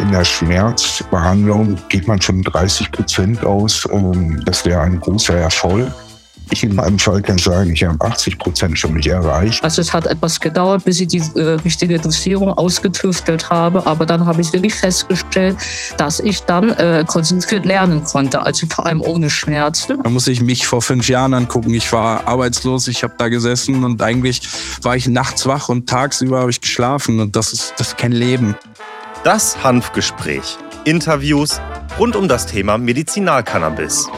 In der Schmerzbehandlung geht man schon 30 Prozent aus. Ähm, das wäre ein großer Erfolg. Ich in meinem Fall kann sagen, ich habe 80 Prozent schon nicht erreicht. Also es hat etwas gedauert, bis ich die äh, richtige Dosierung ausgetüftelt habe. Aber dann habe ich wirklich festgestellt, dass ich dann äh, konzentriert lernen konnte. Also vor allem ohne Schmerzen. Da muss ich mich vor fünf Jahren angucken. Ich war arbeitslos, ich habe da gesessen und eigentlich war ich nachts wach und tagsüber habe ich geschlafen. Und das ist, das ist kein Leben. Das Hanfgespräch. Interviews rund um das Thema Medizinalcannabis.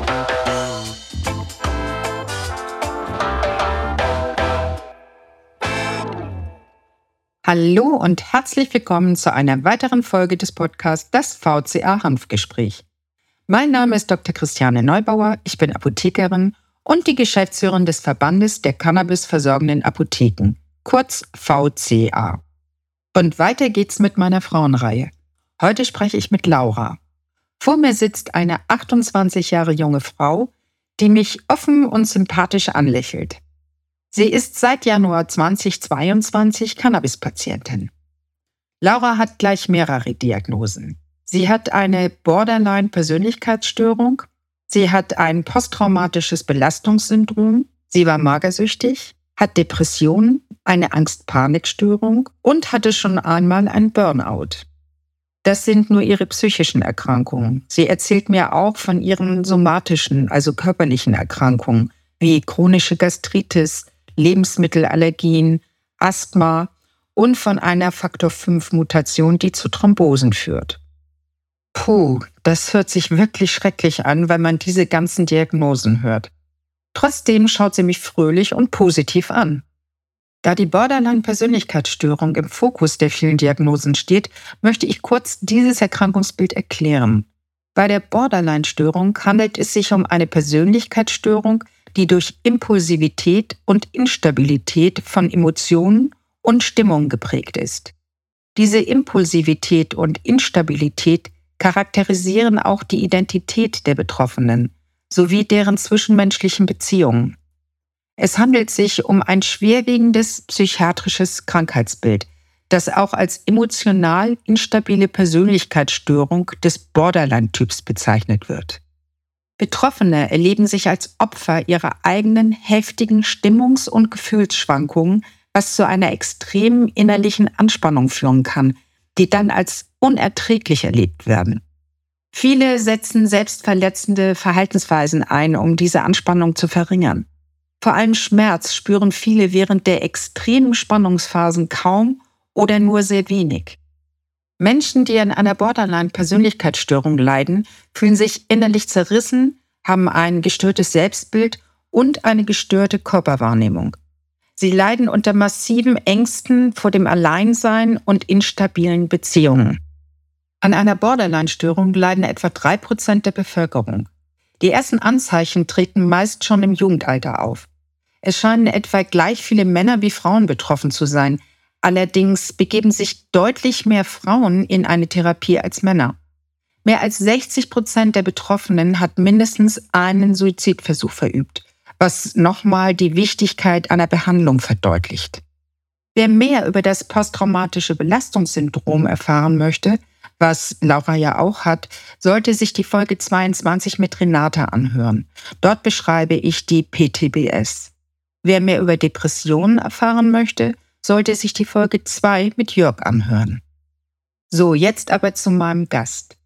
Hallo und herzlich willkommen zu einer weiteren Folge des Podcasts Das VCA Hanfgespräch. Mein Name ist Dr. Christiane Neubauer, ich bin Apothekerin und die Geschäftsführerin des Verbandes der Cannabis versorgenden Apotheken, kurz VCA. Und weiter geht's mit meiner Frauenreihe. Heute spreche ich mit Laura. Vor mir sitzt eine 28 Jahre junge Frau, die mich offen und sympathisch anlächelt. Sie ist seit Januar 2022 Cannabis-Patientin. Laura hat gleich mehrere Diagnosen. Sie hat eine Borderline-Persönlichkeitsstörung, sie hat ein posttraumatisches Belastungssyndrom, sie war magersüchtig, hat Depressionen, eine Angst-Panik-Störung und hatte schon einmal ein Burnout. Das sind nur ihre psychischen Erkrankungen. Sie erzählt mir auch von ihren somatischen, also körperlichen Erkrankungen, wie chronische Gastritis, Lebensmittelallergien, Asthma und von einer Faktor 5 Mutation, die zu Thrombosen führt. Puh, das hört sich wirklich schrecklich an, wenn man diese ganzen Diagnosen hört. Trotzdem schaut sie mich fröhlich und positiv an. Da die Borderline-Persönlichkeitsstörung im Fokus der vielen Diagnosen steht, möchte ich kurz dieses Erkrankungsbild erklären. Bei der Borderline-Störung handelt es sich um eine Persönlichkeitsstörung, die durch Impulsivität und Instabilität von Emotionen und Stimmung geprägt ist. Diese Impulsivität und Instabilität charakterisieren auch die Identität der Betroffenen sowie deren zwischenmenschlichen Beziehungen. Es handelt sich um ein schwerwiegendes psychiatrisches Krankheitsbild, das auch als emotional instabile Persönlichkeitsstörung des Borderline-Typs bezeichnet wird. Betroffene erleben sich als Opfer ihrer eigenen heftigen Stimmungs- und Gefühlsschwankungen, was zu einer extremen innerlichen Anspannung führen kann, die dann als unerträglich erlebt werden. Viele setzen selbstverletzende Verhaltensweisen ein, um diese Anspannung zu verringern. Vor allem Schmerz spüren viele während der extremen Spannungsphasen kaum oder nur sehr wenig. Menschen, die an einer Borderline-Persönlichkeitsstörung leiden, fühlen sich innerlich zerrissen, haben ein gestörtes Selbstbild und eine gestörte Körperwahrnehmung. Sie leiden unter massiven Ängsten vor dem Alleinsein und instabilen Beziehungen. An einer Borderline-Störung leiden etwa drei Prozent der Bevölkerung. Die ersten Anzeichen treten meist schon im Jugendalter auf. Es scheinen etwa gleich viele Männer wie Frauen betroffen zu sein, Allerdings begeben sich deutlich mehr Frauen in eine Therapie als Männer. Mehr als 60 Prozent der Betroffenen hat mindestens einen Suizidversuch verübt, was nochmal die Wichtigkeit einer Behandlung verdeutlicht. Wer mehr über das posttraumatische Belastungssyndrom erfahren möchte, was Laura ja auch hat, sollte sich die Folge 22 mit Renata anhören. Dort beschreibe ich die PTBS. Wer mehr über Depressionen erfahren möchte, sollte sich die Folge 2 mit Jörg anhören. So, jetzt aber zu meinem Gast.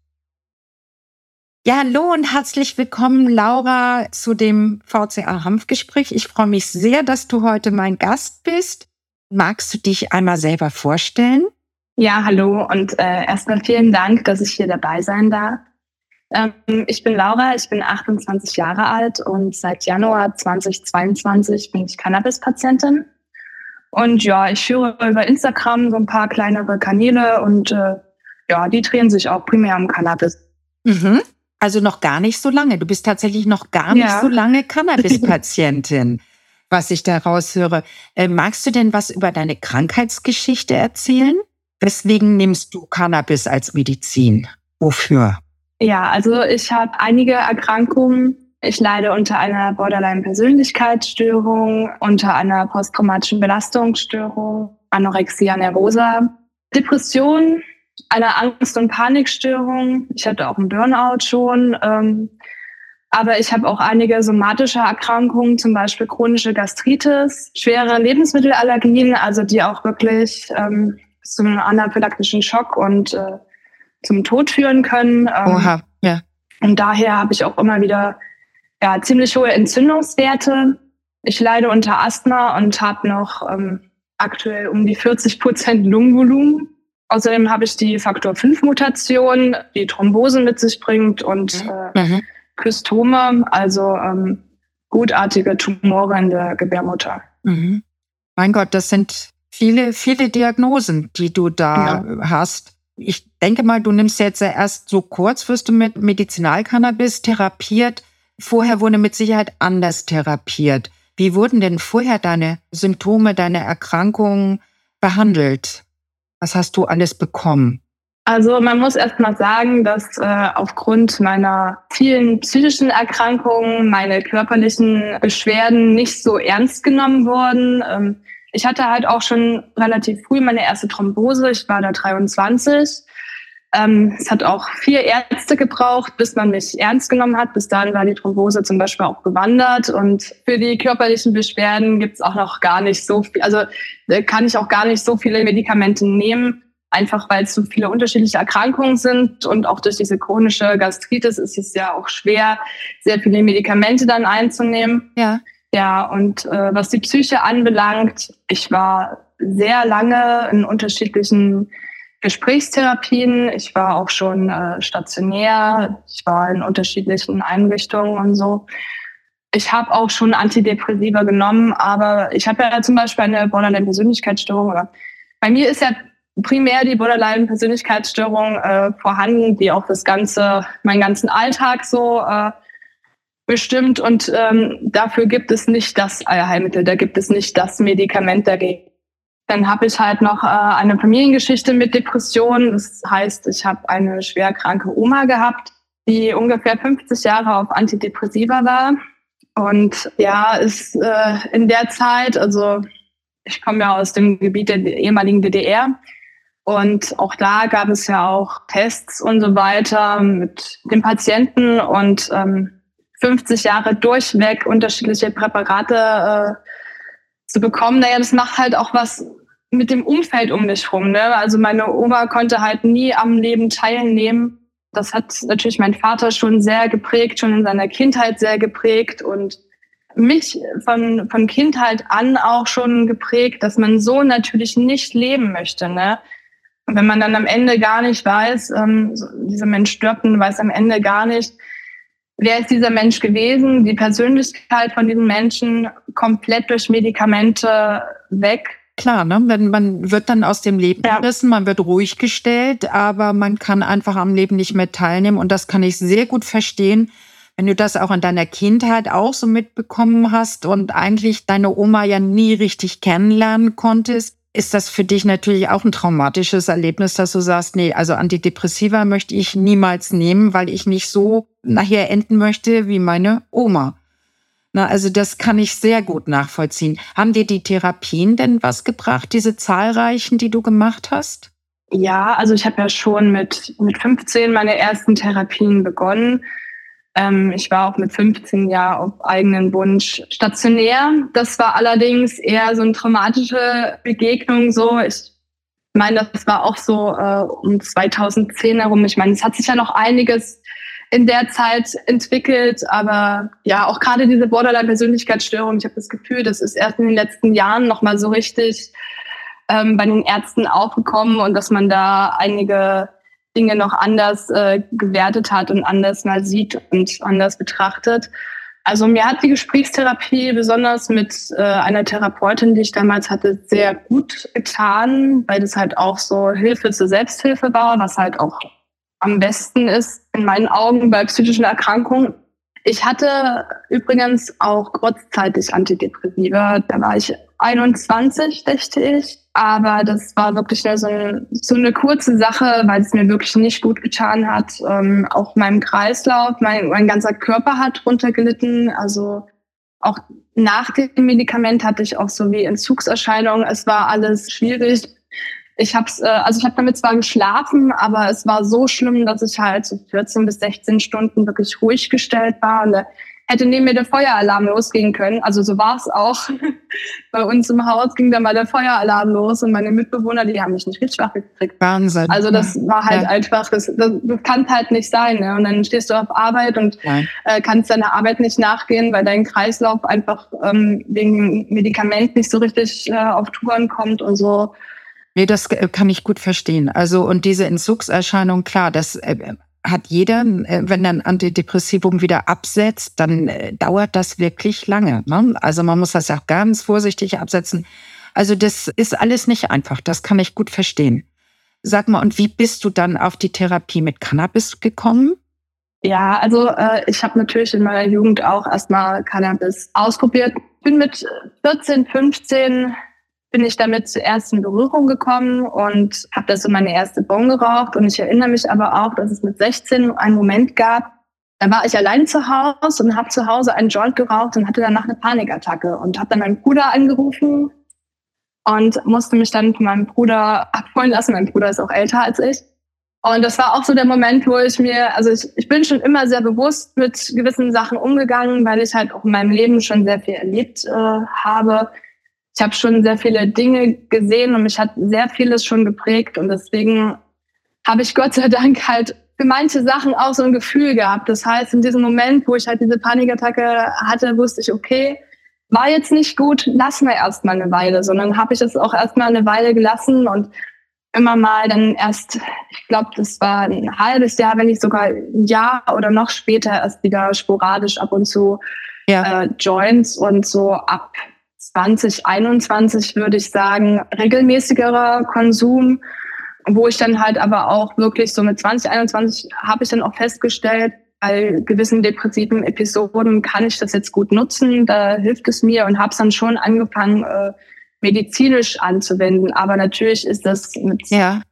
Ja, hallo und herzlich willkommen, Laura, zu dem VCA Hanfgespräch. Ich freue mich sehr, dass du heute mein Gast bist. Magst du dich einmal selber vorstellen? Ja, hallo und äh, erstmal vielen Dank, dass ich hier dabei sein darf. Ähm, ich bin Laura, ich bin 28 Jahre alt und seit Januar 2022 bin ich Cannabis-Patientin. Und ja, ich führe über Instagram so ein paar kleinere Kanäle und äh, ja, die drehen sich auch primär um Cannabis. Mhm. Also noch gar nicht so lange. Du bist tatsächlich noch gar nicht ja. so lange Cannabis-Patientin, was ich da raushöre. Äh, magst du denn was über deine Krankheitsgeschichte erzählen? Weswegen nimmst du Cannabis als Medizin? Wofür? Ja, also ich habe einige Erkrankungen, Ich leide unter einer Borderline-Persönlichkeitsstörung, unter einer posttraumatischen Belastungsstörung, Anorexia nervosa, Depression, einer Angst- und Panikstörung. Ich hatte auch einen Burnout schon. Ähm, aber ich habe auch einige somatische Erkrankungen, zum Beispiel chronische Gastritis, schwere Lebensmittelallergien, also die auch wirklich ähm, zu einem anaphylaktischen Schock und äh, zum Tod führen können. Ähm, Oha, ja. Und daher habe ich auch immer wieder ja, ziemlich hohe Entzündungswerte. Ich leide unter Asthma und habe noch ähm, aktuell um die 40 Prozent Lungenvolumen. Außerdem habe ich die Faktor 5 Mutation, die Thrombosen mit sich bringt und mhm. äh, mhm. Kystome, also ähm, gutartige Tumore in der Gebärmutter. Mhm. Mein Gott, das sind viele, viele Diagnosen, die du da ja. hast. Ich denke mal, du nimmst jetzt erst so kurz, wirst du mit Medizinalcannabis therapiert. Vorher wurde mit Sicherheit anders therapiert. Wie wurden denn vorher deine Symptome, deine Erkrankungen behandelt? Was hast du alles bekommen? Also man muss erst mal sagen, dass äh, aufgrund meiner vielen psychischen Erkrankungen meine körperlichen Beschwerden nicht so ernst genommen wurden. Ähm, ich hatte halt auch schon relativ früh meine erste Thrombose. Ich war da 23. Ähm, es hat auch vier Ärzte gebraucht, bis man mich ernst genommen hat. Bis dahin war die Thrombose zum Beispiel auch gewandert. Und für die körperlichen Beschwerden gibt es auch noch gar nicht so viel. Also kann ich auch gar nicht so viele Medikamente nehmen einfach weil es so viele unterschiedliche Erkrankungen sind und auch durch diese chronische Gastritis ist es ja auch schwer, sehr viele Medikamente dann einzunehmen. Ja. Ja, und äh, was die Psyche anbelangt, ich war sehr lange in unterschiedlichen Gesprächstherapien. Ich war auch schon äh, stationär. Ich war in unterschiedlichen Einrichtungen und so. Ich habe auch schon Antidepressiva genommen, aber ich habe ja zum Beispiel eine Borderline-Persönlichkeitsstörung. Bei mir ist ja primär die Borderline-Persönlichkeitsstörung äh, vorhanden, die auch das ganze, meinen ganzen Alltag so äh, bestimmt. Und ähm, dafür gibt es nicht das Heilmittel, da gibt es nicht das Medikament dagegen. Dann habe ich halt noch äh, eine Familiengeschichte mit Depressionen. Das heißt, ich habe eine schwerkranke Oma gehabt, die ungefähr 50 Jahre auf Antidepressiva war. Und ja, ist äh, in der Zeit, also ich komme ja aus dem Gebiet der ehemaligen DDR, und auch da gab es ja auch Tests und so weiter mit den Patienten und ähm, 50 Jahre durchweg unterschiedliche Präparate äh, zu bekommen. Naja, das macht halt auch was mit dem Umfeld um dich rum. Ne? Also meine Oma konnte halt nie am Leben teilnehmen. Das hat natürlich mein Vater schon sehr geprägt, schon in seiner Kindheit sehr geprägt und mich von, von Kindheit an auch schon geprägt, dass man so natürlich nicht leben möchte. Ne? Und wenn man dann am Ende gar nicht weiß, ähm, dieser Mensch stirbt und weiß am Ende gar nicht, wer ist dieser Mensch gewesen, die Persönlichkeit von diesem Menschen komplett durch Medikamente weg. Klar, ne? Wenn man wird dann aus dem Leben gerissen, ja. man wird ruhig gestellt, aber man kann einfach am Leben nicht mehr teilnehmen. Und das kann ich sehr gut verstehen, wenn du das auch in deiner Kindheit auch so mitbekommen hast und eigentlich deine Oma ja nie richtig kennenlernen konntest ist das für dich natürlich auch ein traumatisches Erlebnis, dass du sagst, nee, also Antidepressiva möchte ich niemals nehmen, weil ich nicht so nachher enden möchte wie meine Oma. Na, also das kann ich sehr gut nachvollziehen. Haben dir die Therapien denn was gebracht, diese zahlreichen, die du gemacht hast? Ja, also ich habe ja schon mit, mit 15 meine ersten Therapien begonnen. Ähm, ich war auch mit 15 Jahren auf eigenen Wunsch stationär. Das war allerdings eher so eine traumatische Begegnung. So, ich meine, das war auch so äh, um 2010 herum. Ich meine, es hat sich ja noch einiges in der Zeit entwickelt, aber ja, auch gerade diese Borderline-Persönlichkeitsstörung. Ich habe das Gefühl, das ist erst in den letzten Jahren noch mal so richtig ähm, bei den Ärzten aufgekommen und dass man da einige Dinge noch anders äh, gewertet hat und anders mal sieht und anders betrachtet. Also mir hat die Gesprächstherapie besonders mit äh, einer Therapeutin, die ich damals hatte, sehr gut getan, weil das halt auch so Hilfe zur Selbsthilfe war, was halt auch am besten ist in meinen Augen bei psychischen Erkrankungen. Ich hatte übrigens auch kurzzeitig Antidepressiva. Da war ich 21, dachte ich. aber das war wirklich nur so, ein, so eine kurze Sache, weil es mir wirklich nicht gut getan hat. Ähm, auch meinem Kreislauf, mein, mein ganzer Körper hat runtergelitten. Also auch nach dem Medikament hatte ich auch so wie Entzugserscheinungen. Es war alles schwierig. Ich habe äh, also ich habe damit zwar geschlafen, aber es war so schlimm, dass ich halt so 14 bis 16 Stunden wirklich ruhig gestellt war. Und hätte neben mir der Feueralarm losgehen können. Also so war es auch. Bei uns im Haus ging dann mal der Feueralarm los und meine Mitbewohner, die haben mich nicht richtig wach gekriegt. Wahnsinn. Also das war halt ja. einfach, das, das, das kann halt nicht sein. Ne? Und dann stehst du auf Arbeit und äh, kannst deiner Arbeit nicht nachgehen, weil dein Kreislauf einfach ähm, wegen Medikament nicht so richtig äh, auf Touren kommt und so. Nee, das äh, kann ich gut verstehen. Also und diese Entzugserscheinung, klar, das äh, hat jeder, äh, wenn ein Antidepressivum wieder absetzt, dann dauert das wirklich lange. Ne? Also man muss das auch ganz vorsichtig absetzen. Also das ist alles nicht einfach, das kann ich gut verstehen. Sag mal, und wie bist du dann auf die Therapie mit Cannabis gekommen? Ja, also äh, ich habe natürlich in meiner Jugend auch erstmal Cannabis ausprobiert. Bin mit 14, 15 bin ich damit zuerst in Berührung gekommen und habe das so meine erste Bon geraucht. Und ich erinnere mich aber auch, dass es mit 16 einen Moment gab, da war ich allein zu Hause und habe zu Hause einen Joint geraucht und hatte danach eine Panikattacke und habe dann meinen Bruder angerufen und musste mich dann von meinem Bruder abholen lassen. Mein Bruder ist auch älter als ich. Und das war auch so der Moment, wo ich mir, also ich, ich bin schon immer sehr bewusst mit gewissen Sachen umgegangen, weil ich halt auch in meinem Leben schon sehr viel erlebt äh, habe ich habe schon sehr viele Dinge gesehen und mich hat sehr vieles schon geprägt und deswegen habe ich Gott sei Dank halt für manche Sachen auch so ein Gefühl gehabt. Das heißt, in diesem Moment, wo ich halt diese Panikattacke hatte, wusste ich, okay, war jetzt nicht gut, lassen wir erstmal eine Weile, sondern habe ich es auch erstmal eine Weile gelassen und immer mal dann erst, ich glaube, das war ein halbes Jahr, wenn nicht sogar ein Jahr oder noch später erst wieder sporadisch ab und zu ja. äh, Joints und so ab 2021 würde ich sagen, regelmäßigerer Konsum, wo ich dann halt aber auch wirklich so mit 2021 habe ich dann auch festgestellt, bei gewissen depressiven Episoden kann ich das jetzt gut nutzen, da hilft es mir und habe es dann schon angefangen, äh, medizinisch anzuwenden. Aber natürlich ist das mit ja.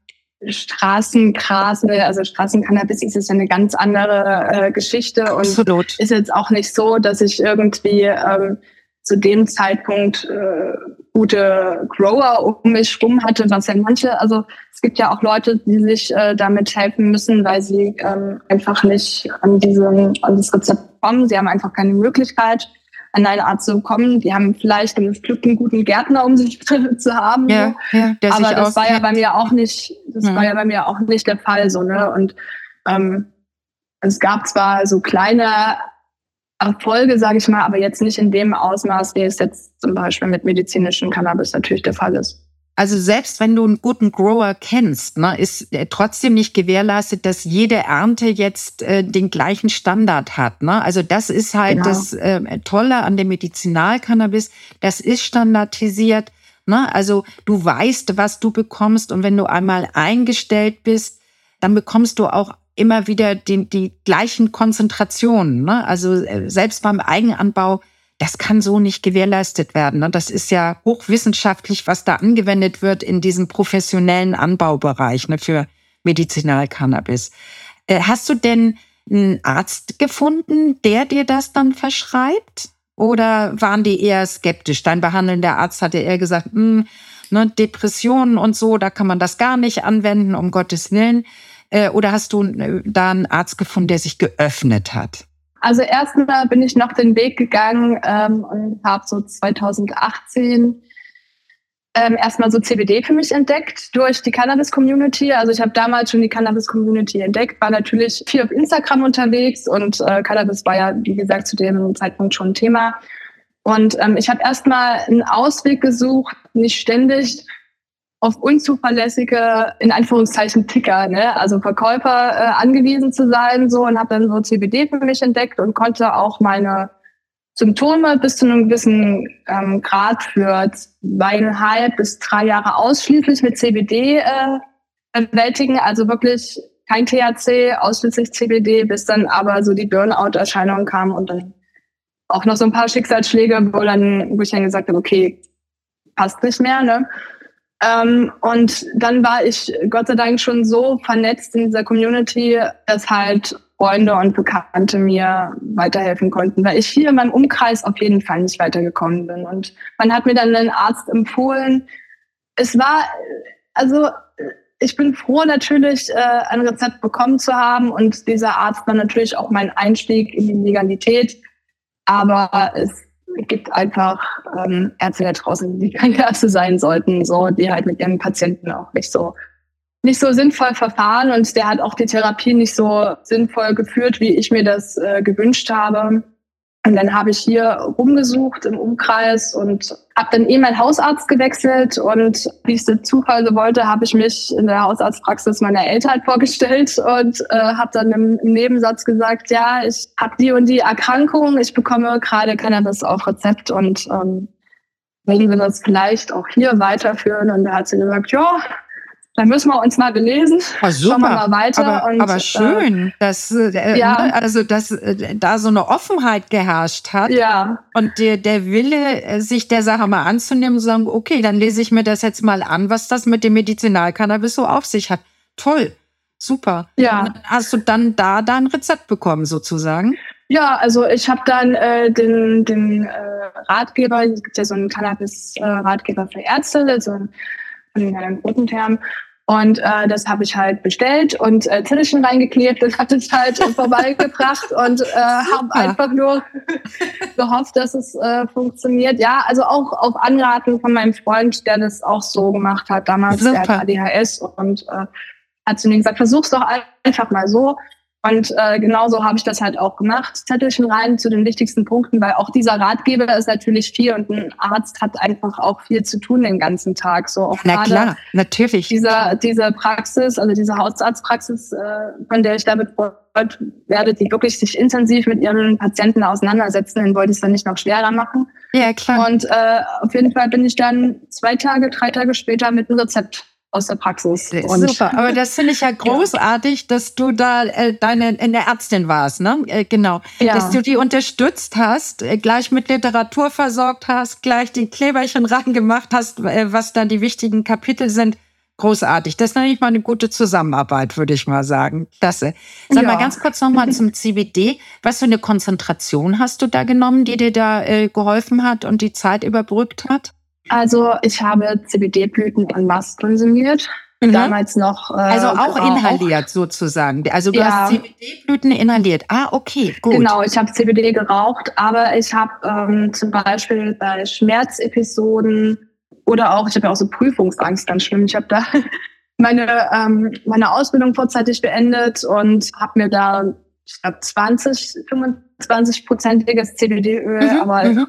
Straßengras, also Straßencannabis ist es ja eine ganz andere äh, Geschichte und Absolut. ist jetzt auch nicht so, dass ich irgendwie ähm, zu dem Zeitpunkt äh, gute Grower um mich rum hatte, was ja manche, also es gibt ja auch Leute, die sich äh, damit helfen müssen, weil sie ähm, einfach nicht an, diesem, an das Rezept kommen. Sie haben einfach keine Möglichkeit, an eine Art zu kommen. Die haben vielleicht das Glück, einen guten Gärtner um sich zu haben. Ja, ja, Aber das war ja bei mir auch nicht, das ja. war ja bei mir auch nicht der Fall so, ne? Und ähm, es gab zwar so kleine Erfolge, sage ich mal, aber jetzt nicht in dem Ausmaß, wie es jetzt zum Beispiel mit medizinischem Cannabis natürlich der Fall ist. Also selbst wenn du einen guten Grower kennst, ne, ist trotzdem nicht gewährleistet, dass jede Ernte jetzt äh, den gleichen Standard hat. Ne? Also das ist halt genau. das äh, Tolle an dem Medizinalcannabis. Das ist standardisiert. Ne? Also du weißt, was du bekommst und wenn du einmal eingestellt bist, dann bekommst du auch immer wieder die, die gleichen Konzentrationen. Ne? Also äh, selbst beim Eigenanbau, das kann so nicht gewährleistet werden. Ne? Das ist ja hochwissenschaftlich, was da angewendet wird in diesem professionellen Anbaubereich ne, für Medizinalcannabis. Äh, hast du denn einen Arzt gefunden, der dir das dann verschreibt? Oder waren die eher skeptisch? Dein behandelnder Arzt hatte eher gesagt, hm, ne, Depressionen und so, da kann man das gar nicht anwenden, um Gottes Willen. Äh, oder hast du äh, da einen Arzt gefunden, der sich geöffnet hat? Also erstmal bin ich noch den Weg gegangen ähm, und habe so 2018 ähm, erstmal so CBD für mich entdeckt durch die Cannabis-Community. Also ich habe damals schon die Cannabis-Community entdeckt, war natürlich viel auf Instagram unterwegs und äh, Cannabis war ja, wie gesagt, zu dem Zeitpunkt schon ein Thema. Und ähm, ich habe erstmal einen Ausweg gesucht, nicht ständig auf unzuverlässige, in Anführungszeichen, Ticker, ne? also Verkäufer äh, angewiesen zu sein so und habe dann so CBD für mich entdeckt und konnte auch meine Symptome bis zu einem gewissen ähm, Grad für zweieinhalb bis drei Jahre ausschließlich mit CBD äh, bewältigen. Also wirklich kein THC, ausschließlich CBD, bis dann aber so die Burnout-Erscheinung kam und dann auch noch so ein paar Schicksalsschläge, wo dann, wo ich dann gesagt habe, okay, passt nicht mehr, ne? Ähm, und dann war ich Gott sei Dank schon so vernetzt in dieser Community, dass halt Freunde und Bekannte mir weiterhelfen konnten, weil ich hier in meinem Umkreis auf jeden Fall nicht weitergekommen bin. Und man hat mir dann einen Arzt empfohlen. Es war, also ich bin froh natürlich, äh, ein Rezept bekommen zu haben und dieser Arzt war natürlich auch mein Einstieg in die Legalität. Aber es gibt einfach ähm, Ärzte da draußen, die keine Ärzte sein sollten, so die halt mit ihren Patienten auch nicht so nicht so sinnvoll verfahren und der hat auch die Therapie nicht so sinnvoll geführt, wie ich mir das äh, gewünscht habe. Und dann habe ich hier rumgesucht im Umkreis und habe dann eh meinen Hausarzt gewechselt und wie es der Zufall so wollte, habe ich mich in der Hausarztpraxis meiner Eltern vorgestellt und äh, habe dann im, im, Nebensatz gesagt, ja, ich habe die und die Erkrankung, ich bekomme gerade Cannabis auf Rezept und ähm, wollen wir das vielleicht auch hier weiterführen? Und da hat sie gesagt, ja, dann müssen wir uns mal belesen. Oh, super. Schauen wir mal weiter. Aber, und, aber äh, schön, äh, dass, äh, ja. Ne, also, dass äh, da so eine Offenheit geherrscht hat. Ja. Und der, der Wille, äh, sich der Sache mal anzunehmen und sagen, okay, dann lese ich mir das jetzt mal an, was das mit dem Medizinalcannabis so auf sich hat. Toll. Super. Ja. Hast du dann da dein Rezept bekommen, sozusagen? Ja, also ich habe dann äh, den, den äh, Ratgeber, es gibt ja so einen Cannabis-Ratgeber für Ärzte, also von den Herrn Rotenterm, und äh, das habe ich halt bestellt und äh, Zettelchen reingeklebt und habe es halt vorbeigebracht und äh, habe einfach nur gehofft, dass es äh, funktioniert. Ja, also auch auf Anraten von meinem Freund, der das auch so gemacht hat damals, Super. der hat ADHS und äh, hat zu mir gesagt, versuch's doch einfach mal so. Und äh, genauso habe ich das halt auch gemacht. Zettelchen rein zu den wichtigsten Punkten, weil auch dieser Ratgeber ist natürlich viel und ein Arzt hat einfach auch viel zu tun den ganzen Tag. So auch Na klar, natürlich. Dieser, diese Praxis, also diese Hausarztpraxis, äh, von der ich damit werde, die wirklich sich intensiv mit ihren Patienten auseinandersetzen, den wollte ich es dann nicht noch schwerer machen. Ja, klar. Und äh, auf jeden Fall bin ich dann zwei Tage, drei Tage später mit einem Rezept aus der Praxis. Und Super, aber das finde ich ja großartig, ja. dass du da äh, deine in der Ärztin warst, ne? Äh, genau. Ja. Dass du die unterstützt hast, äh, gleich mit Literatur versorgt hast, gleich die Kleberchen reingemacht hast, äh, was da die wichtigen Kapitel sind. Großartig. Das ist nämlich mal eine gute Zusammenarbeit, würde ich mal sagen. Klasse. Sag ja. mal ganz kurz nochmal zum CBD. Was für eine Konzentration hast du da genommen, die dir da äh, geholfen hat und die Zeit überbrückt hat? Also ich habe CBD-Blüten en masse konsumiert. Mhm. Damals noch. Äh, also auch geraucht. inhaliert sozusagen. Also du ja. hast CBD-Blüten inhaliert. Ah, okay, gut. Genau, ich habe CBD geraucht, aber ich habe ähm, zum Beispiel bei Schmerzepisoden oder auch, ich habe ja auch so Prüfungsangst, ganz schlimm. Ich habe da meine, ähm, meine Ausbildung vorzeitig beendet und habe mir da, ich glaube, 20, 25-prozentiges CBD-Öl, mhm, aber mhm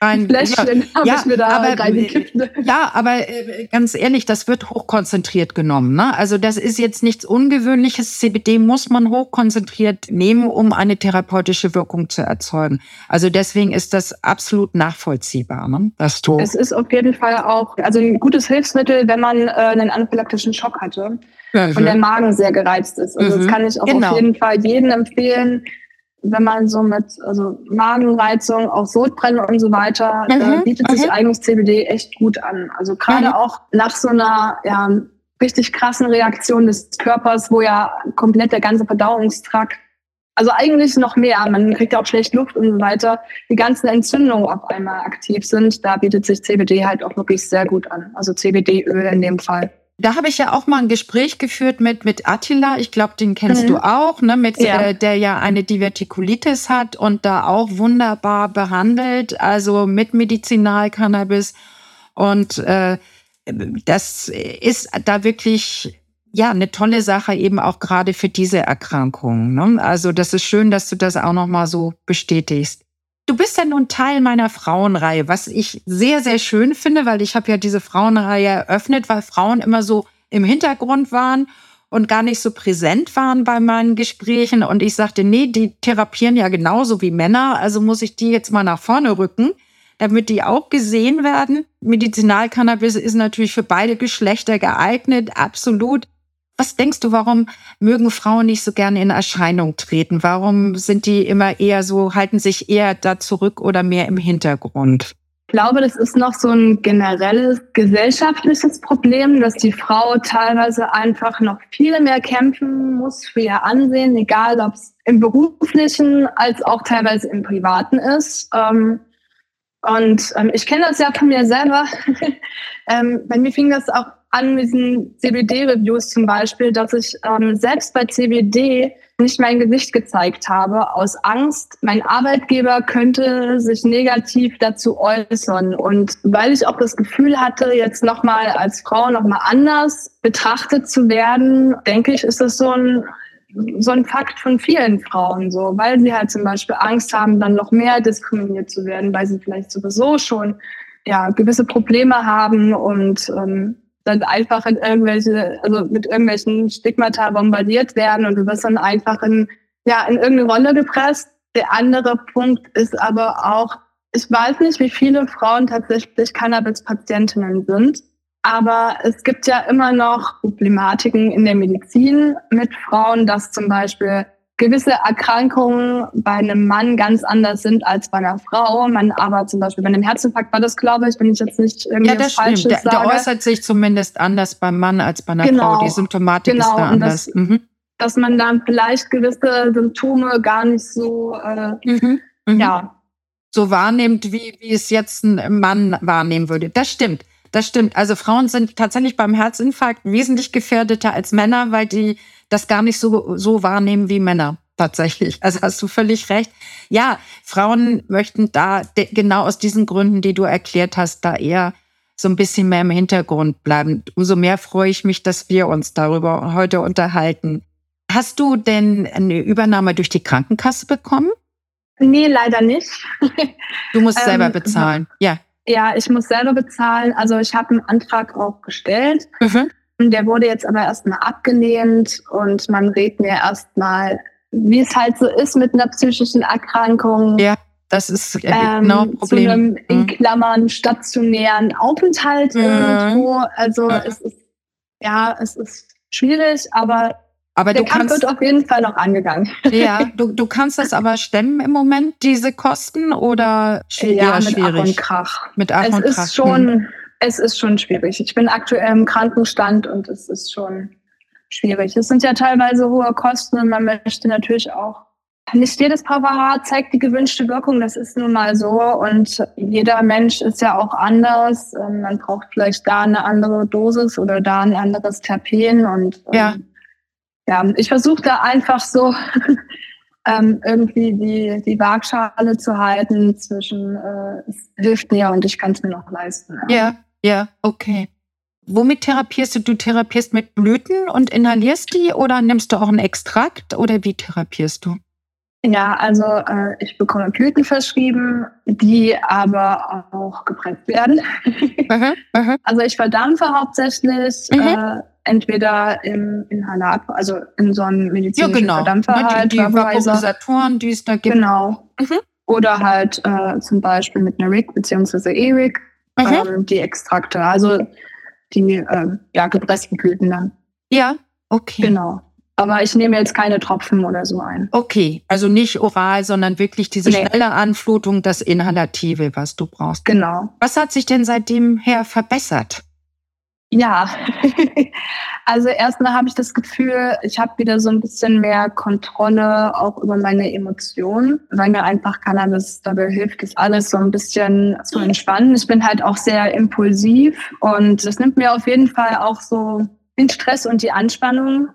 ein Fläschchen ja, habe ja, ich mir da aber, reingekippt. Ja, aber äh, ganz ehrlich, das wird hochkonzentriert genommen. Ne? Also das ist jetzt nichts Ungewöhnliches. CBD muss man hochkonzentriert nehmen, um eine therapeutische Wirkung zu erzeugen. Also deswegen ist das absolut nachvollziehbar. Ne? Das es ist auf jeden Fall auch also ein gutes Hilfsmittel, wenn man äh, einen anaphylaktischen Schock hatte ja, und der Magen sehr gereizt ist. Also mhm. das kann ich auch genau. auf jeden Fall jedem empfehlen wenn man so mit also Magenreizung, auch Sodbrennen und so weiter, mhm. äh, bietet sich mhm. eigentlich CBD echt gut an. Also gerade mhm. auch nach so einer ja, richtig krassen Reaktion des Körpers, wo ja komplett der ganze Verdauungstrakt, also eigentlich noch mehr, man kriegt ja auch schlecht Luft und so weiter, die ganzen Entzündungen auf einmal aktiv sind, da bietet sich CBD halt auch wirklich sehr gut an. Also CBD-Öl in dem Fall. Da habe ich ja auch mal ein Gespräch geführt mit, mit Attila, ich glaube, den kennst mhm. du auch, ne? mit, ja. Äh, der ja eine Divertikulitis hat und da auch wunderbar behandelt, also mit Medizinalcannabis. Und äh, das ist da wirklich ja eine tolle Sache eben auch gerade für diese Erkrankung. Ne? Also das ist schön, dass du das auch noch mal so bestätigst. Du bist ja nun Teil meiner Frauenreihe, was ich sehr, sehr schön finde, weil ich habe ja diese Frauenreihe eröffnet, weil Frauen immer so im Hintergrund waren und gar nicht so präsent waren bei meinen Gesprächen. Und ich sagte, nee, die therapieren ja genauso wie Männer, also muss ich die jetzt mal nach vorne rücken, damit die auch gesehen werden. Medizinalcannabis ist natürlich für beide Geschlechter geeignet, absolut. Was denkst du, warum mögen Frauen nicht so gerne in Erscheinung treten? Warum sind die immer eher so, halten sich eher da zurück oder mehr im Hintergrund? Ich glaube, das ist noch so ein generelles gesellschaftliches Problem, dass die Frau teilweise einfach noch viel mehr kämpfen muss für ihr Ansehen, egal ob es im beruflichen als auch teilweise im privaten ist. Ähm, und ähm, ich kenne das ja von mir selber. ähm, bei mir fing das auch an diesen CBD-Reviews zum Beispiel, dass ich ähm, selbst bei CBD nicht mein Gesicht gezeigt habe, aus Angst, mein Arbeitgeber könnte sich negativ dazu äußern. Und weil ich auch das Gefühl hatte, jetzt nochmal als Frau nochmal anders betrachtet zu werden, denke ich, ist das so ein so ein Fakt von vielen Frauen, so, weil sie halt zum Beispiel Angst haben, dann noch mehr diskriminiert zu werden, weil sie vielleicht sowieso schon ja gewisse Probleme haben und ähm, dann einfach in irgendwelche, also mit irgendwelchen Stigmata bombardiert werden und du wirst dann einfach in, ja, in irgendeine Rolle gepresst. Der andere Punkt ist aber auch, ich weiß nicht, wie viele Frauen tatsächlich Cannabis-Patientinnen sind. Aber es gibt ja immer noch Problematiken in der Medizin mit Frauen, dass zum Beispiel gewisse Erkrankungen bei einem Mann ganz anders sind als bei einer Frau. Man aber zum Beispiel bei einem Herzinfarkt war das, glaube ich, wenn ich jetzt nicht irgendwie ja, das Falsches stimmt. Der, der, äußert sich zumindest anders beim Mann als bei einer genau, Frau. Die Symptomatik genau, ist da anders. Das, mhm. Dass man dann vielleicht gewisse Symptome gar nicht so, äh, mhm. Mhm. ja. So wahrnimmt, wie, wie es jetzt ein Mann wahrnehmen würde. Das stimmt. Das stimmt. Also Frauen sind tatsächlich beim Herzinfarkt wesentlich gefährdeter als Männer, weil die das gar nicht so, so wahrnehmen wie Männer. Tatsächlich. Also hast du völlig recht. Ja, Frauen möchten da genau aus diesen Gründen, die du erklärt hast, da eher so ein bisschen mehr im Hintergrund bleiben. Umso mehr freue ich mich, dass wir uns darüber heute unterhalten. Hast du denn eine Übernahme durch die Krankenkasse bekommen? Nee, leider nicht. Du musst selber ähm, bezahlen. Ja. Ja, ich muss selber bezahlen. Also ich habe einen Antrag auch gestellt. Mhm. Der wurde jetzt aber erstmal abgelehnt und man rät mir erstmal, wie es halt so ist mit einer psychischen Erkrankung. Ja, das ist äh, ähm, genau ein Problem. Zu einem in mhm. Klammern stationären Aufenthalt mhm. irgendwo. Also mhm. es ist ja, es ist schwierig, aber aber der du Kampf kannst, wird auf jeden Fall noch angegangen. Ja, du, du kannst das aber stemmen im Moment, diese Kosten, oder ja, mit schwierig? Ach und Krach. Mit Ach es und ist Krach. Schon, hm. Es ist schon schwierig. Ich bin aktuell im Krankenstand und es ist schon schwierig. Es sind ja teilweise hohe Kosten und man möchte natürlich auch nicht jedes Präparat zeigt die gewünschte Wirkung, das ist nun mal so. Und jeder Mensch ist ja auch anders. Ähm, man braucht vielleicht da eine andere Dosis oder da ein anderes Terpen. Und ja. Ähm, ja, ich versuche da einfach so ähm, irgendwie die, die Waagschale zu halten zwischen äh, es hilft mir und ich kann es mir noch leisten. Ja. ja, ja, okay. Womit therapierst du? Du therapierst mit Blüten und inhalierst die oder nimmst du auch einen Extrakt oder wie therapierst du? Ja, also äh, ich bekomme Blüten verschrieben, die aber auch gepresst werden. Mhm, mhm. also ich verdampfe hauptsächlich mhm. äh, entweder im Inhalat, also in so einem medizinischen ja, genau. Verdampfer ne, halt, die, Vaporisatoren, die es da gibt. Genau. Mhm. Oder halt äh, zum Beispiel mit einer RIG bzw. E-RIG. Ähm, die Extrakte, also die äh, ja, gepressten Blüten dann. Ja, okay. Genau. Aber ich nehme jetzt keine Tropfen oder so ein. Okay, also nicht oral, sondern wirklich diese nee. schnelle Anflutung, das Inhalative, was du brauchst. Genau. Was hat sich denn seitdem her verbessert? Ja, also erstmal habe ich das Gefühl, ich habe wieder so ein bisschen mehr Kontrolle auch über meine Emotionen, weil mir einfach Cannabis dabei hilft, das alles so ein bisschen zu entspannen. Ich bin halt auch sehr impulsiv und das nimmt mir auf jeden Fall auch so den Stress und die Anspannung.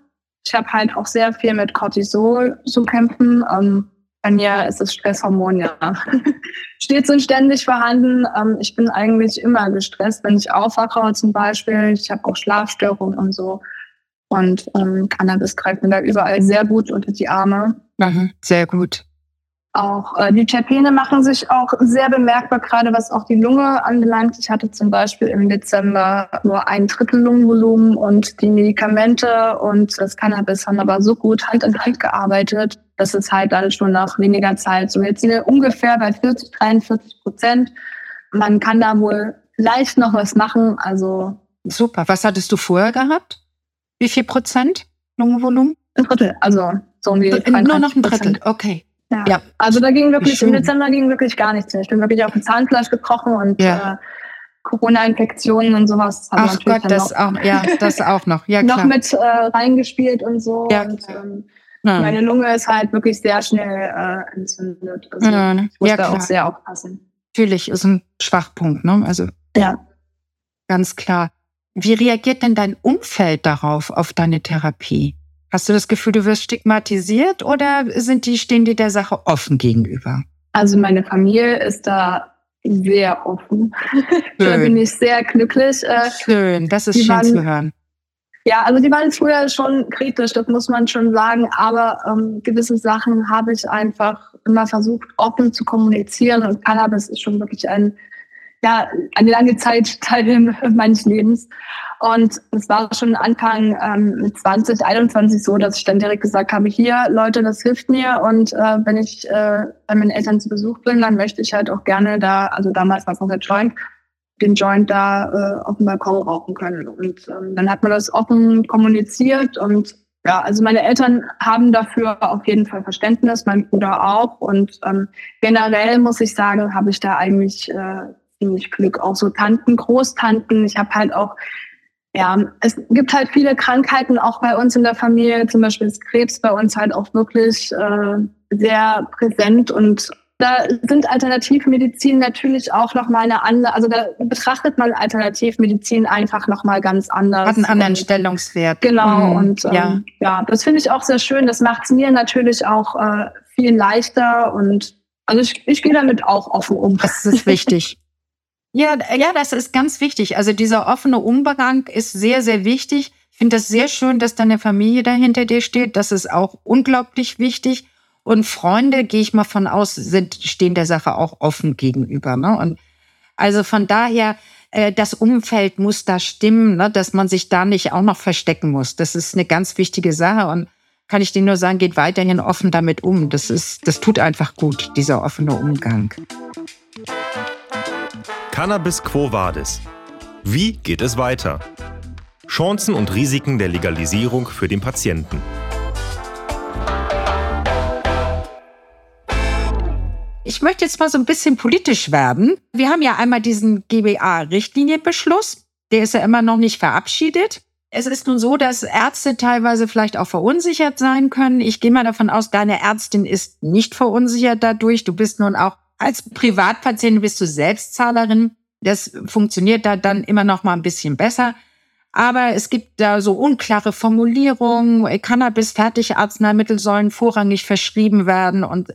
Ich habe halt auch sehr viel mit Cortisol zu kämpfen. Ähm, bei mir ist das Stresshormon ja stets und ständig vorhanden. Ähm, ich bin eigentlich immer gestresst, wenn ich aufwache zum Beispiel. Ich habe auch Schlafstörungen und so. Und ähm, Cannabis greift mir da überall sehr gut unter die Arme. Mhm, sehr gut. Auch äh, die Terpene machen sich auch sehr bemerkbar, gerade was auch die Lunge anbelangt. Ich hatte zum Beispiel im Dezember nur ein Drittel Lungenvolumen und die Medikamente und das Cannabis haben aber so gut Hand in Hand gearbeitet, dass es halt dann schon nach weniger Zeit so jetzt ungefähr bei 40, 43 Prozent. Man kann da wohl leicht noch was machen. Also super. Was hattest du vorher gehabt? Wie viel Prozent Lungenvolumen? Ein Drittel. Also so um die Nur noch ein Drittel. Okay. Ja. ja. Also da ging wirklich, im Dezember ging wirklich gar nichts mehr. Ich bin wirklich auf dem Zahnfleisch gekrochen und ja. äh, Corona-Infektionen und sowas. Ach Gott, das noch, auch, ja, das auch noch. Ja, klar. noch mit äh, reingespielt und so. Ja. Und, ähm, ja. Meine Lunge ist halt wirklich sehr schnell äh, entzündet. Also ja, ne? ich muss ja, da klar. auch sehr aufpassen. Natürlich ist ein Schwachpunkt, ne? Also ja. ganz klar. Wie reagiert denn dein Umfeld darauf, auf deine Therapie? Hast du das Gefühl, du wirst stigmatisiert oder sind die, stehen die der Sache offen gegenüber? Also meine Familie ist da sehr offen. da bin ich sehr glücklich. Äh, schön, das ist schön waren, zu hören. Ja, also die waren früher schon kritisch, das muss man schon sagen, aber ähm, gewisse Sachen habe ich einfach immer versucht, offen zu kommunizieren und Cannabis ist schon wirklich ein ja, eine lange Zeit Teil meines Lebens. Und es war schon Anfang ähm, mit 20, 21 so, dass ich dann direkt gesagt habe, hier, Leute, das hilft mir. Und äh, wenn ich äh, bei meinen Eltern zu Besuch bin, dann möchte ich halt auch gerne da, also damals war es noch der Joint, den Joint da äh, auf dem Balkon rauchen können. Und ähm, dann hat man das offen kommuniziert und ja, also meine Eltern haben dafür auf jeden Fall Verständnis, mein Bruder auch. Und ähm, generell muss ich sagen, habe ich da eigentlich äh, ziemlich Glück. Auch so Tanten, Großtanten. Ich habe halt auch, ja, es gibt halt viele Krankheiten auch bei uns in der Familie. Zum Beispiel ist Krebs bei uns halt auch wirklich äh, sehr präsent und da sind Alternativmedizin natürlich auch nochmal eine andere, also da betrachtet man Alternativmedizin einfach nochmal ganz anders. Hat einen anderen Stellungswert. Genau, mhm, und ähm, ja. ja, das finde ich auch sehr schön. Das macht es mir natürlich auch äh, viel leichter und also ich, ich gehe damit auch offen um. Das ist wichtig. Ja, ja, das ist ganz wichtig. Also dieser offene Umgang ist sehr, sehr wichtig. Ich finde das sehr schön, dass deine Familie dahinter dir steht. Das ist auch unglaublich wichtig. Und Freunde, gehe ich mal von aus, sind, stehen der Sache auch offen gegenüber. Ne? Und also von daher, äh, das Umfeld muss da stimmen, ne? dass man sich da nicht auch noch verstecken muss. Das ist eine ganz wichtige Sache. Und kann ich dir nur sagen, geht weiterhin offen damit um. Das ist, das tut einfach gut, dieser offene Umgang. Cannabis Quo Vadis. Wie geht es weiter? Chancen und Risiken der Legalisierung für den Patienten. Ich möchte jetzt mal so ein bisschen politisch werden. Wir haben ja einmal diesen GBA-Richtlinienbeschluss. Der ist ja immer noch nicht verabschiedet. Es ist nun so, dass Ärzte teilweise vielleicht auch verunsichert sein können. Ich gehe mal davon aus, deine Ärztin ist nicht verunsichert dadurch. Du bist nun auch als Privatpatient bist du Selbstzahlerin. Das funktioniert da dann immer noch mal ein bisschen besser. Aber es gibt da so unklare Formulierungen. Cannabis-Fertigarzneimittel sollen vorrangig verschrieben werden. Und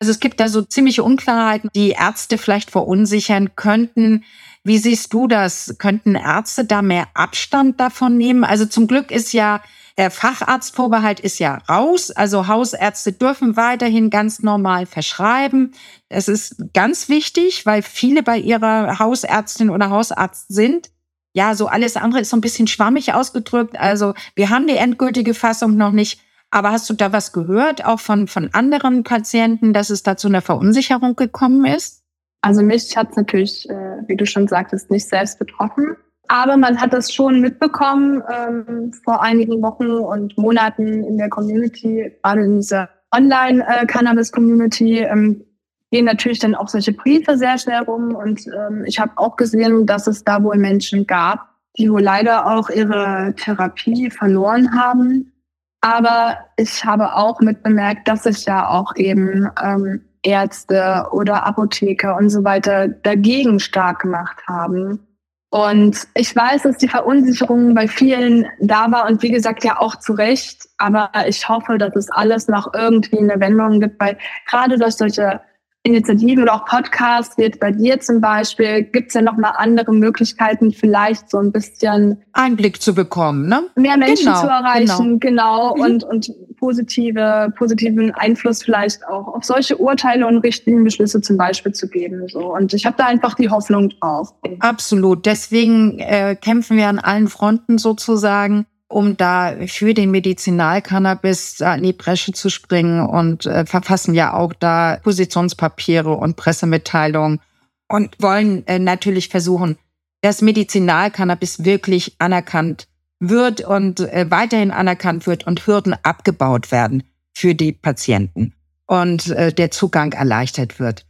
also es gibt da so ziemliche Unklarheiten, die Ärzte vielleicht verunsichern könnten. Wie siehst du das? Könnten Ärzte da mehr Abstand davon nehmen? Also zum Glück ist ja der Facharztvorbehalt ist ja raus. Also Hausärzte dürfen weiterhin ganz normal verschreiben. Es ist ganz wichtig, weil viele bei ihrer Hausärztin oder Hausarzt sind. Ja, so alles andere ist so ein bisschen schwammig ausgedrückt. Also wir haben die endgültige Fassung noch nicht. Aber hast du da was gehört, auch von, von anderen Patienten, dass es da zu einer Verunsicherung gekommen ist? Also mich hat es natürlich, äh, wie du schon sagtest, nicht selbst betroffen. Aber man hat das schon mitbekommen ähm, vor einigen Wochen und Monaten in der Community, gerade in dieser Online-Cannabis-Community, ähm, gehen natürlich dann auch solche Briefe sehr schnell rum. Und ähm, ich habe auch gesehen, dass es da wohl Menschen gab, die wohl leider auch ihre Therapie verloren haben. Aber ich habe auch mitbemerkt, dass sich ja auch eben ähm, Ärzte oder Apotheker und so weiter dagegen stark gemacht haben. Und ich weiß, dass die Verunsicherung bei vielen da war und wie gesagt ja auch zu Recht. Aber ich hoffe, dass es alles noch irgendwie eine Wendung gibt, weil gerade durch solche Initiativen oder auch Podcasts, wie bei dir zum Beispiel, gibt es ja nochmal andere Möglichkeiten, vielleicht so ein bisschen Einblick zu bekommen, ne? Mehr Menschen genau, zu erreichen, genau, genau mhm. und, und positive, positiven Einfluss vielleicht auch auf solche Urteile und Richtlinienbeschlüsse zum Beispiel zu geben. So. Und ich habe da einfach die Hoffnung drauf. Absolut. Deswegen äh, kämpfen wir an allen Fronten sozusagen um da für den Medizinalcannabis in die Bresche zu springen und äh, verfassen ja auch da Positionspapiere und Pressemitteilungen und wollen äh, natürlich versuchen, dass Medizinalcannabis wirklich anerkannt wird und äh, weiterhin anerkannt wird und Hürden abgebaut werden für die Patienten. und äh, der Zugang erleichtert wird.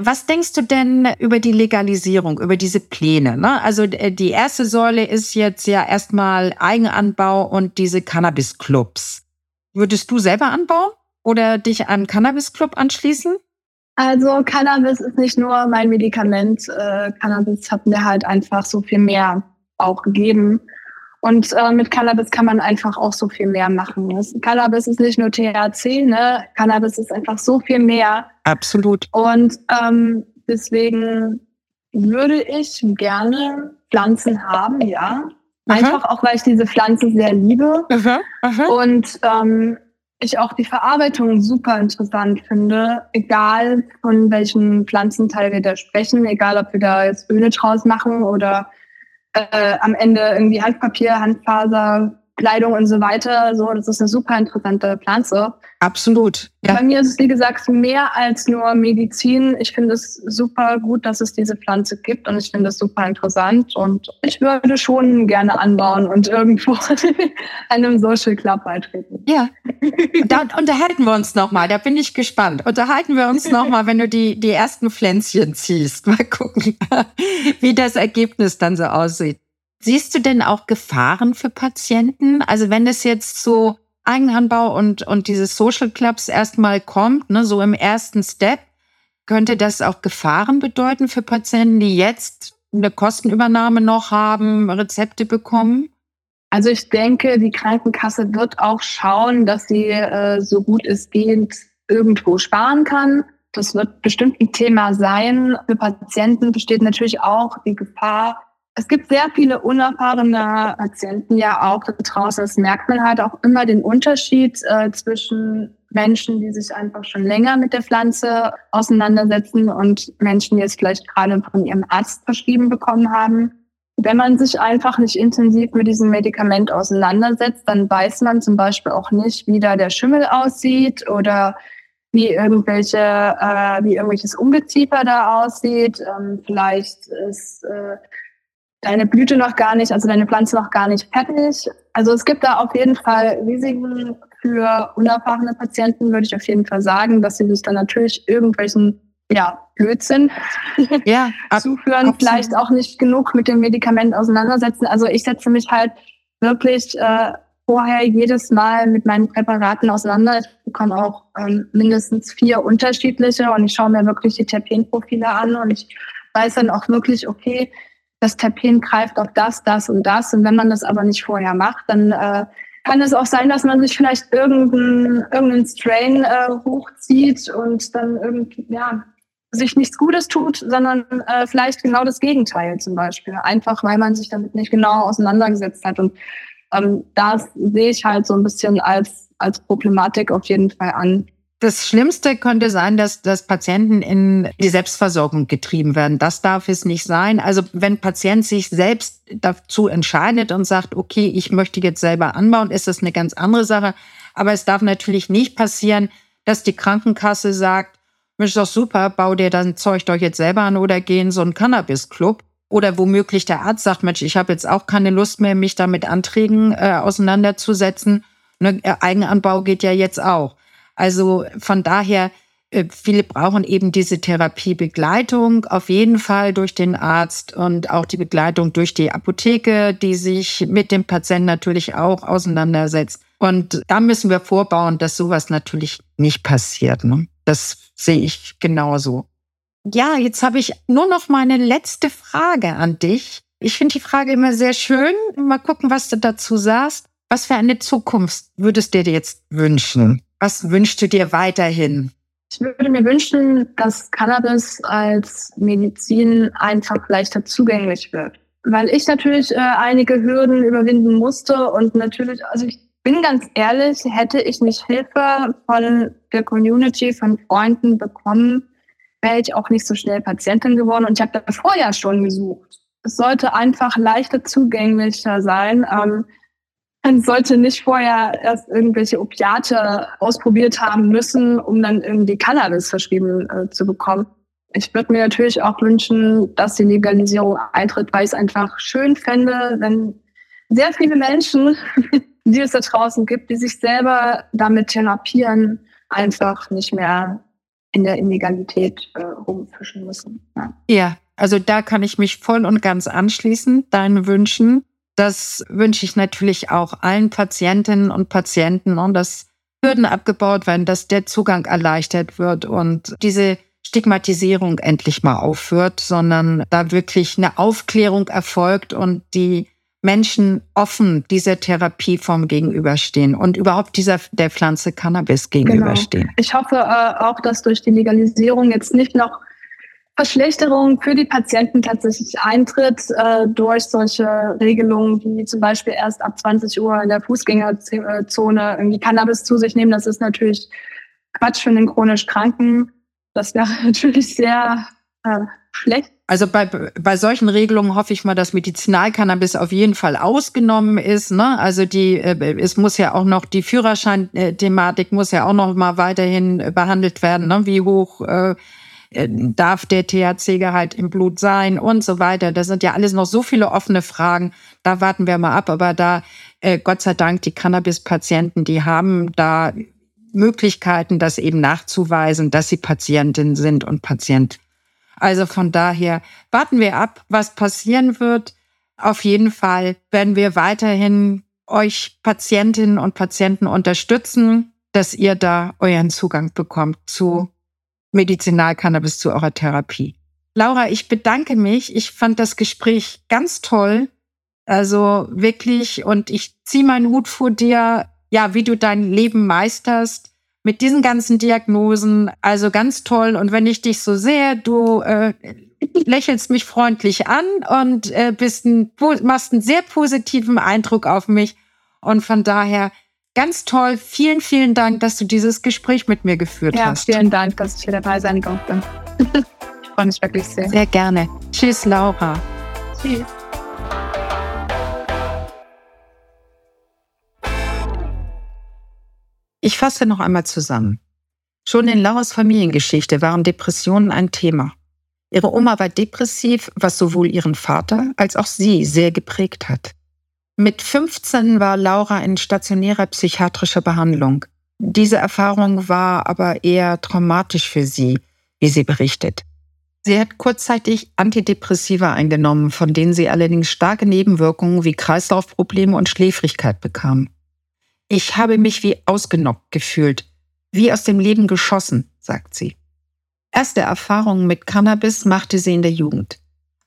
Was denkst du denn über die Legalisierung, über diese Pläne? Ne? Also äh, die erste Säule ist jetzt ja erstmal Eigenanbau und diese Cannabis-Clubs. Würdest du selber anbauen oder dich an Cannabis-Club anschließen? Also Cannabis ist nicht nur mein Medikament. Äh, Cannabis hat mir halt einfach so viel mehr auch gegeben. Und äh, mit Cannabis kann man einfach auch so viel mehr machen. Das, Cannabis ist nicht nur THC, ne? Cannabis ist einfach so viel mehr. Absolut. Und ähm, deswegen würde ich gerne Pflanzen haben, ja. Einfach aha. auch, weil ich diese Pflanze sehr liebe. Aha, aha. Und ähm, ich auch die Verarbeitung super interessant finde, egal von welchem Pflanzenteil wir da sprechen, egal ob wir da jetzt Öle draus machen oder äh, am Ende irgendwie Handpapier, Handfaser, Kleidung und so weiter. So, das ist eine super interessante Pflanze. Absolut. Ja. Bei mir ist es, wie gesagt, mehr als nur Medizin. Ich finde es super gut, dass es diese Pflanze gibt und ich finde es super interessant und ich würde schon gerne anbauen und irgendwo einem Social Club beitreten. Ja, da unterhalten wir uns nochmal, da bin ich gespannt. Unterhalten wir uns nochmal, wenn du die, die ersten Pflänzchen ziehst. Mal gucken, wie das Ergebnis dann so aussieht. Siehst du denn auch Gefahren für Patienten? Also wenn es jetzt so Eigenanbau und, und diese Social Clubs erstmal kommt, ne, so im ersten Step, könnte das auch Gefahren bedeuten für Patienten, die jetzt eine Kostenübernahme noch haben, Rezepte bekommen? Also ich denke, die Krankenkasse wird auch schauen, dass sie äh, so gut es geht irgendwo sparen kann. Das wird bestimmt ein Thema sein. Für Patienten besteht natürlich auch die Gefahr, es gibt sehr viele unerfahrene Patienten ja auch draußen. Das merkt man halt auch immer den Unterschied äh, zwischen Menschen, die sich einfach schon länger mit der Pflanze auseinandersetzen und Menschen, die es vielleicht gerade von ihrem Arzt verschrieben bekommen haben. Wenn man sich einfach nicht intensiv mit diesem Medikament auseinandersetzt, dann weiß man zum Beispiel auch nicht, wie da der Schimmel aussieht oder wie irgendwelche, äh, wie irgendwelches Ungeziefer da aussieht. Ähm, vielleicht ist äh, deine Blüte noch gar nicht, also deine Pflanze noch gar nicht fertig. Also es gibt da auf jeden Fall Risiken für unerfahrene Patienten, würde ich auf jeden Fall sagen, dass sie sich dann natürlich irgendwelchen ja, Blödsinn ja, zuführen, absolut. vielleicht auch nicht genug mit dem Medikament auseinandersetzen. Also ich setze mich halt wirklich äh, vorher jedes Mal mit meinen Präparaten auseinander. Ich bekomme auch ähm, mindestens vier unterschiedliche und ich schaue mir wirklich die Terpenprofile an und ich weiß dann auch wirklich, okay, das Terpen greift auf das, das und das. Und wenn man das aber nicht vorher macht, dann äh, kann es auch sein, dass man sich vielleicht irgendeinen irgendeinen Strain äh, hochzieht und dann irgendwie, ja, sich nichts Gutes tut, sondern äh, vielleicht genau das Gegenteil zum Beispiel. Einfach weil man sich damit nicht genau auseinandergesetzt hat. Und ähm, das sehe ich halt so ein bisschen als, als Problematik auf jeden Fall an. Das Schlimmste könnte sein, dass, dass Patienten in die Selbstversorgung getrieben werden. Das darf es nicht sein. Also wenn Patient sich selbst dazu entscheidet und sagt, okay, ich möchte jetzt selber anbauen, ist das eine ganz andere Sache. Aber es darf natürlich nicht passieren, dass die Krankenkasse sagt, Mensch, doch super, bau dir dein Zeug doch jetzt selber an oder geh in so einen Cannabis-Club. Oder womöglich der Arzt sagt, Mensch, ich habe jetzt auch keine Lust mehr, mich da mit Anträgen äh, auseinanderzusetzen. Ne, Eigenanbau geht ja jetzt auch. Also von daher, äh, viele brauchen eben diese Therapiebegleitung auf jeden Fall durch den Arzt und auch die Begleitung durch die Apotheke, die sich mit dem Patienten natürlich auch auseinandersetzt. Und da müssen wir vorbauen, dass sowas natürlich nicht passiert. Ne? Das sehe ich genauso. Ja, jetzt habe ich nur noch meine letzte Frage an dich. Ich finde die Frage immer sehr schön. Mal gucken, was du dazu sagst. Was für eine Zukunft würdest du dir jetzt wünschen? Was wünschst du dir weiterhin? Ich würde mir wünschen, dass Cannabis als Medizin einfach leichter zugänglich wird. Weil ich natürlich äh, einige Hürden überwinden musste und natürlich, also ich bin ganz ehrlich, hätte ich nicht Hilfe von der Community, von Freunden bekommen, wäre ich auch nicht so schnell Patientin geworden. Und ich habe da vorher schon gesucht. Es sollte einfach leichter zugänglicher sein. Ähm, man sollte nicht vorher erst irgendwelche Opiate ausprobiert haben müssen, um dann irgendwie Cannabis verschrieben äh, zu bekommen. Ich würde mir natürlich auch wünschen, dass die Legalisierung eintritt, weil ich es einfach schön fände, wenn sehr viele Menschen, die es da draußen gibt, die sich selber damit therapieren, einfach nicht mehr in der Illegalität äh, rumfischen müssen. Ja. ja, also da kann ich mich voll und ganz anschließen, deinen Wünschen. Das wünsche ich natürlich auch allen Patientinnen und Patienten und dass Hürden abgebaut werden, dass der Zugang erleichtert wird und diese Stigmatisierung endlich mal aufhört, sondern da wirklich eine Aufklärung erfolgt und die Menschen offen dieser Therapieform gegenüberstehen und überhaupt dieser der Pflanze Cannabis genau. gegenüberstehen. Genau. Ich hoffe äh, auch, dass durch die Legalisierung jetzt nicht noch Verschlechterung für die Patienten tatsächlich eintritt äh, durch solche Regelungen, wie zum Beispiel erst ab 20 Uhr in der Fußgängerzone irgendwie Cannabis zu sich nehmen. Das ist natürlich Quatsch für den chronisch Kranken. Das wäre natürlich sehr äh, schlecht. Also bei, bei solchen Regelungen hoffe ich mal, dass Medizinalcannabis auf jeden Fall ausgenommen ist. Ne? Also die, äh, es muss ja auch noch die Führerschein-Thematik muss ja auch noch mal weiterhin behandelt werden. Ne? Wie hoch äh, darf der THC-Gehalt im Blut sein und so weiter. Das sind ja alles noch so viele offene Fragen. Da warten wir mal ab. Aber da, äh, Gott sei Dank, die Cannabis-Patienten, die haben da Möglichkeiten, das eben nachzuweisen, dass sie Patientin sind und Patient also von daher warten wir ab, was passieren wird. Auf jeden Fall werden wir weiterhin euch Patientinnen und Patienten unterstützen, dass ihr da euren Zugang bekommt zu Medizinalcannabis, zu eurer Therapie. Laura, ich bedanke mich. Ich fand das Gespräch ganz toll. Also wirklich, und ich ziehe meinen Hut vor dir, ja, wie du dein Leben meisterst mit diesen ganzen Diagnosen. Also ganz toll. Und wenn ich dich so sehe, du äh, lächelst mich freundlich an und äh, bist ein, machst einen sehr positiven Eindruck auf mich. Und von daher ganz toll. Vielen, vielen Dank, dass du dieses Gespräch mit mir geführt ja, hast. Vielen Dank, dass ich hier dabei sein konnte. ich freue mich wirklich sehr. Sehr gerne. Tschüss, Laura. Tschüss. Ich fasse noch einmal zusammen. Schon in Lauras Familiengeschichte waren Depressionen ein Thema. Ihre Oma war depressiv, was sowohl ihren Vater als auch sie sehr geprägt hat. Mit 15 war Laura in stationärer psychiatrischer Behandlung. Diese Erfahrung war aber eher traumatisch für sie, wie sie berichtet. Sie hat kurzzeitig Antidepressiva eingenommen, von denen sie allerdings starke Nebenwirkungen wie Kreislaufprobleme und Schläfrigkeit bekam. Ich habe mich wie ausgenockt gefühlt, wie aus dem Leben geschossen, sagt sie. Erste Erfahrungen mit Cannabis machte sie in der Jugend.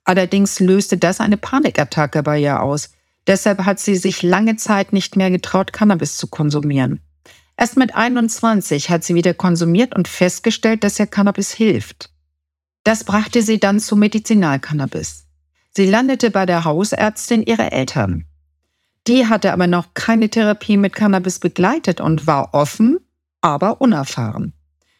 Allerdings löste das eine Panikattacke bei ihr aus. Deshalb hat sie sich lange Zeit nicht mehr getraut, Cannabis zu konsumieren. Erst mit 21 hat sie wieder konsumiert und festgestellt, dass ihr Cannabis hilft. Das brachte sie dann zu Medizinalcannabis. Sie landete bei der Hausärztin ihrer Eltern. Die hatte aber noch keine Therapie mit Cannabis begleitet und war offen, aber unerfahren.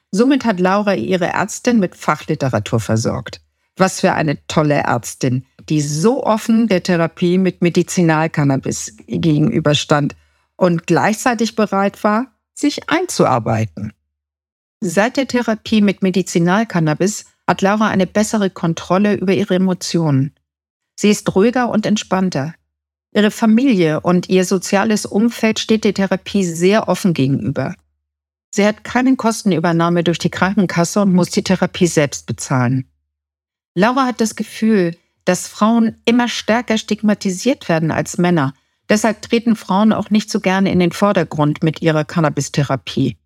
Somit hat Laura ihre Ärztin mit Fachliteratur versorgt. Was für eine tolle Ärztin, die so offen der Therapie mit Medizinalcannabis gegenüberstand und gleichzeitig bereit war, sich einzuarbeiten. Seit der Therapie mit Medizinalcannabis hat Laura eine bessere Kontrolle über ihre Emotionen. Sie ist ruhiger und entspannter. Ihre Familie und ihr soziales Umfeld steht der Therapie sehr offen gegenüber. Sie hat keine Kostenübernahme durch die Krankenkasse und muss die Therapie selbst bezahlen. Laura hat das Gefühl, dass Frauen immer stärker stigmatisiert werden als Männer. Deshalb treten Frauen auch nicht so gerne in den Vordergrund mit ihrer Cannabis-Therapie.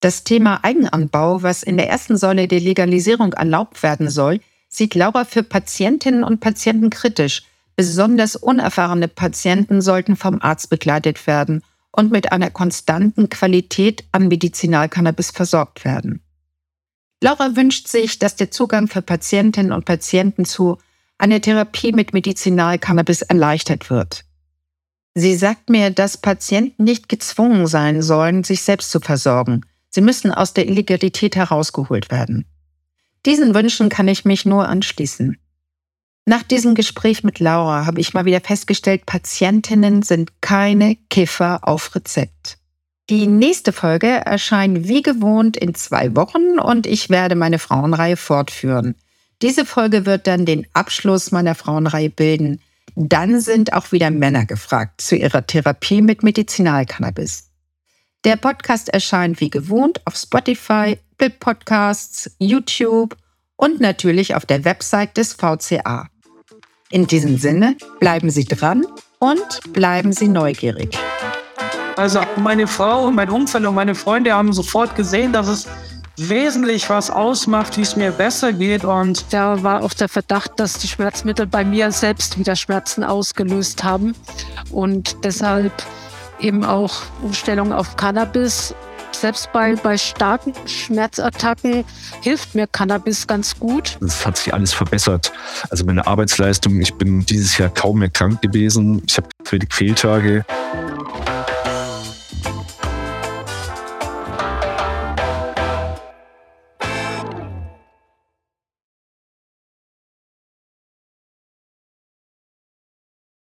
Das Thema Eigenanbau, was in der ersten Säule der Legalisierung erlaubt werden soll, sieht Laura für Patientinnen und Patienten kritisch Besonders unerfahrene Patienten sollten vom Arzt begleitet werden und mit einer konstanten Qualität an Medizinalcannabis versorgt werden. Laura wünscht sich, dass der Zugang für Patientinnen und Patienten zu einer Therapie mit Medizinalcannabis erleichtert wird. Sie sagt mir, dass Patienten nicht gezwungen sein sollen, sich selbst zu versorgen. Sie müssen aus der Illegalität herausgeholt werden. Diesen Wünschen kann ich mich nur anschließen. Nach diesem Gespräch mit Laura habe ich mal wieder festgestellt, Patientinnen sind keine Kiffer auf Rezept. Die nächste Folge erscheint wie gewohnt in zwei Wochen und ich werde meine Frauenreihe fortführen. Diese Folge wird dann den Abschluss meiner Frauenreihe bilden. Dann sind auch wieder Männer gefragt zu ihrer Therapie mit Medizinalcannabis. Der Podcast erscheint wie gewohnt auf Spotify, Apple Podcasts, YouTube und natürlich auf der Website des VCA. In diesem Sinne, bleiben Sie dran und bleiben Sie neugierig. Also meine Frau, mein Umfeld und meine Freunde haben sofort gesehen, dass es wesentlich was ausmacht, wie es mir besser geht. Und da war auch der Verdacht, dass die Schmerzmittel bei mir selbst wieder Schmerzen ausgelöst haben. Und deshalb eben auch Umstellung auf Cannabis. Selbst bei, bei starken Schmerzattacken hilft mir Cannabis ganz gut. Es hat sich alles verbessert. Also meine Arbeitsleistung, ich bin dieses Jahr kaum mehr krank gewesen. Ich habe wenig Fehltage.